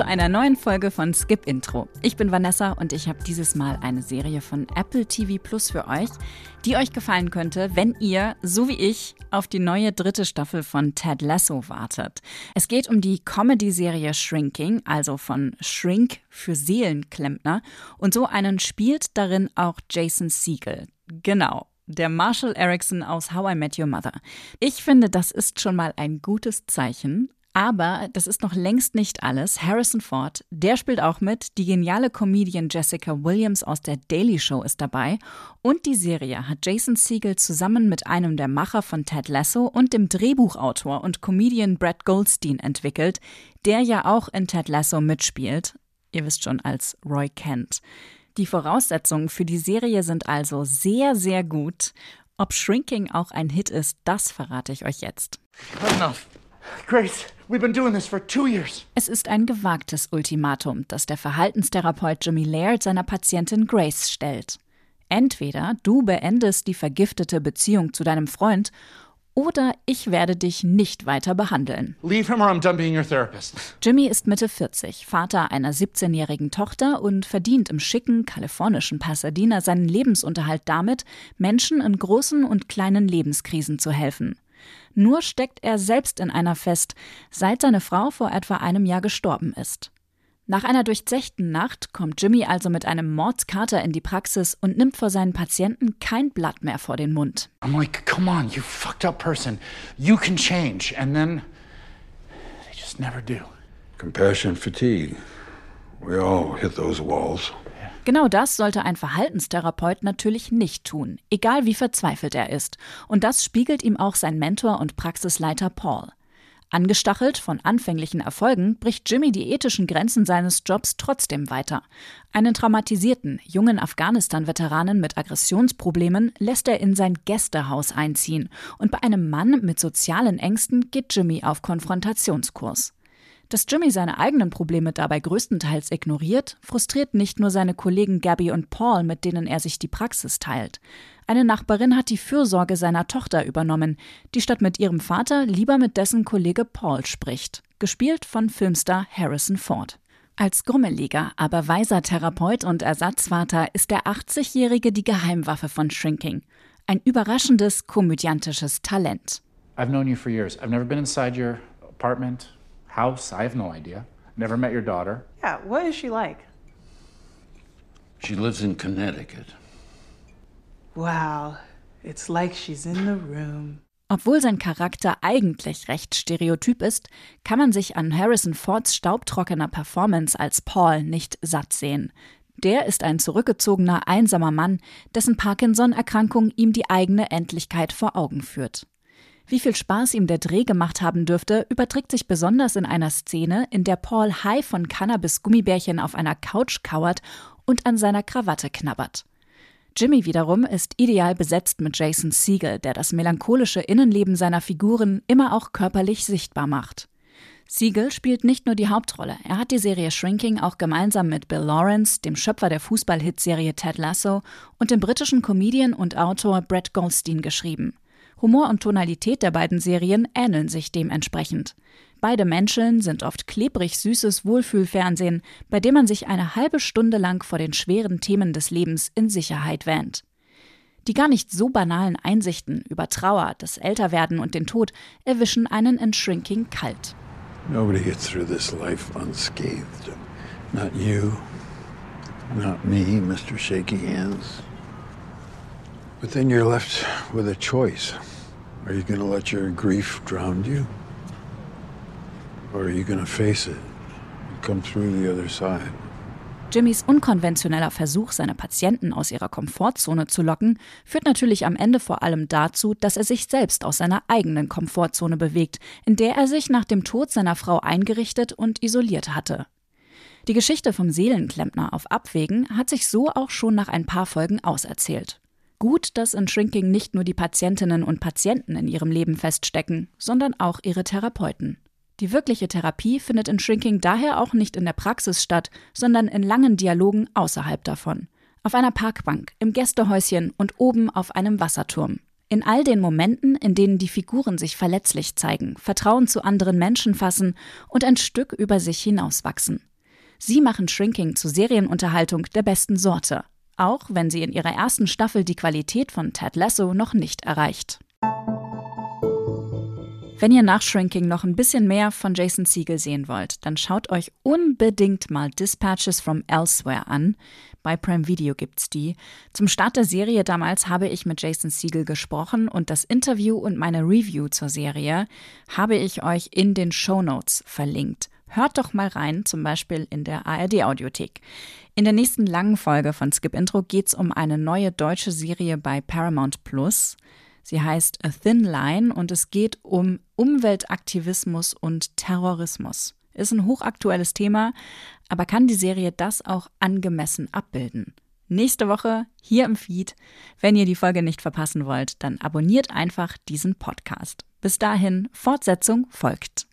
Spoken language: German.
zu einer neuen Folge von Skip Intro. Ich bin Vanessa und ich habe dieses Mal eine Serie von Apple TV Plus für euch, die euch gefallen könnte, wenn ihr, so wie ich, auf die neue dritte Staffel von Ted Lasso wartet. Es geht um die Comedy-Serie Shrinking, also von Shrink für Seelenklempner. Und so einen spielt darin auch Jason Siegel. Genau der Marshall Erickson aus How I Met Your Mother. Ich finde, das ist schon mal ein gutes Zeichen. Aber das ist noch längst nicht alles. Harrison Ford, der spielt auch mit. Die geniale Comedian Jessica Williams aus der Daily Show ist dabei. Und die Serie hat Jason Siegel zusammen mit einem der Macher von Ted Lasso und dem Drehbuchautor und Comedian Brad Goldstein entwickelt, der ja auch in Ted Lasso mitspielt. Ihr wisst schon, als Roy Kent. Die Voraussetzungen für die Serie sind also sehr, sehr gut. Ob Shrinking auch ein Hit ist, das verrate ich euch jetzt. Enough. Grace, we've been doing this for two years. Es ist ein gewagtes Ultimatum, das der Verhaltenstherapeut Jimmy Laird seiner Patientin Grace stellt. Entweder du beendest die vergiftete Beziehung zu deinem Freund oder ich werde dich nicht weiter behandeln. Leave him or I'm done being your therapist. Jimmy ist Mitte 40, Vater einer 17-jährigen Tochter und verdient im schicken kalifornischen Pasadena seinen Lebensunterhalt damit, Menschen in großen und kleinen Lebenskrisen zu helfen. Nur steckt er selbst in einer fest, seit seine Frau vor etwa einem Jahr gestorben ist. Nach einer durchzechten Nacht kommt Jimmy also mit einem Mordskater in die Praxis und nimmt vor seinen Patienten kein Blatt mehr vor den Mund. I'm like, come on, you fucked up person. You can change. And then they just never do. Compassion fatigue. We all hit those walls. Genau das sollte ein Verhaltenstherapeut natürlich nicht tun, egal wie verzweifelt er ist. Und das spiegelt ihm auch sein Mentor und Praxisleiter Paul. Angestachelt von anfänglichen Erfolgen bricht Jimmy die ethischen Grenzen seines Jobs trotzdem weiter. Einen traumatisierten, jungen Afghanistan-Veteranen mit Aggressionsproblemen lässt er in sein Gästehaus einziehen und bei einem Mann mit sozialen Ängsten geht Jimmy auf Konfrontationskurs. Dass Jimmy seine eigenen Probleme dabei größtenteils ignoriert, frustriert nicht nur seine Kollegen Gabby und Paul, mit denen er sich die Praxis teilt. Eine Nachbarin hat die Fürsorge seiner Tochter übernommen, die statt mit ihrem Vater lieber mit dessen Kollege Paul spricht, gespielt von Filmstar Harrison Ford. Als grummeliger, aber weiser Therapeut und Ersatzvater ist der 80-Jährige die Geheimwaffe von Shrinking. Ein überraschendes, komödiantisches Talent. I've known you for years. I've never been inside your apartment, house. I have no idea. Never met your daughter. Yeah, what is she like? She lives in Connecticut. Wow, it's like she's in the room. Obwohl sein Charakter eigentlich recht stereotyp ist, kann man sich an Harrison Fords staubtrockener Performance als Paul nicht satt sehen. Der ist ein zurückgezogener, einsamer Mann, dessen Parkinson-Erkrankung ihm die eigene Endlichkeit vor Augen führt. Wie viel Spaß ihm der Dreh gemacht haben dürfte, überträgt sich besonders in einer Szene, in der Paul high von Cannabis-Gummibärchen auf einer Couch kauert und an seiner Krawatte knabbert. Jimmy wiederum ist ideal besetzt mit Jason Siegel, der das melancholische Innenleben seiner Figuren immer auch körperlich sichtbar macht. Siegel spielt nicht nur die Hauptrolle, er hat die Serie Shrinking auch gemeinsam mit Bill Lawrence, dem Schöpfer der Fußball-Hitserie Ted Lasso und dem britischen Comedian und Autor Brett Goldstein geschrieben. Humor und Tonalität der beiden Serien ähneln sich dementsprechend. Beide Menscheln sind oft klebrig süßes Wohlfühlfernsehen, bei dem man sich eine halbe Stunde lang vor den schweren Themen des Lebens in Sicherheit wähnt. Die gar nicht so banalen Einsichten über Trauer, das Älterwerden und den Tod erwischen einen in Shrinking kalt. Nobody gets through this life unscathed. Not you, not me, Mr. Shaky Hands. But then you're left with a choice. Are you going let your grief drown you? Or are you going face it and come through the other side? Jimmys unkonventioneller Versuch, seine Patienten aus ihrer Komfortzone zu locken, führt natürlich am Ende vor allem dazu, dass er sich selbst aus seiner eigenen Komfortzone bewegt, in der er sich nach dem Tod seiner Frau eingerichtet und isoliert hatte. Die Geschichte vom Seelenklempner auf Abwägen hat sich so auch schon nach ein paar Folgen auserzählt. Gut, dass in Shrinking nicht nur die Patientinnen und Patienten in ihrem Leben feststecken, sondern auch ihre Therapeuten. Die wirkliche Therapie findet in Shrinking daher auch nicht in der Praxis statt, sondern in langen Dialogen außerhalb davon. Auf einer Parkbank, im Gästehäuschen und oben auf einem Wasserturm. In all den Momenten, in denen die Figuren sich verletzlich zeigen, Vertrauen zu anderen Menschen fassen und ein Stück über sich hinauswachsen. Sie machen Shrinking zu Serienunterhaltung der besten Sorte, auch wenn sie in ihrer ersten Staffel die Qualität von Ted Lasso noch nicht erreicht. Wenn ihr nach Shrinking noch ein bisschen mehr von Jason Siegel sehen wollt, dann schaut euch unbedingt mal Dispatches from Elsewhere an. Bei Prime Video gibt's die. Zum Start der Serie damals habe ich mit Jason Siegel gesprochen und das Interview und meine Review zur Serie habe ich euch in den Show Notes verlinkt. Hört doch mal rein, zum Beispiel in der ARD Audiothek. In der nächsten langen Folge von Skip Intro geht's um eine neue deutsche Serie bei Paramount Plus. Sie heißt A Thin Line und es geht um Umweltaktivismus und Terrorismus. Ist ein hochaktuelles Thema, aber kann die Serie das auch angemessen abbilden? Nächste Woche hier im Feed. Wenn ihr die Folge nicht verpassen wollt, dann abonniert einfach diesen Podcast. Bis dahin, Fortsetzung folgt.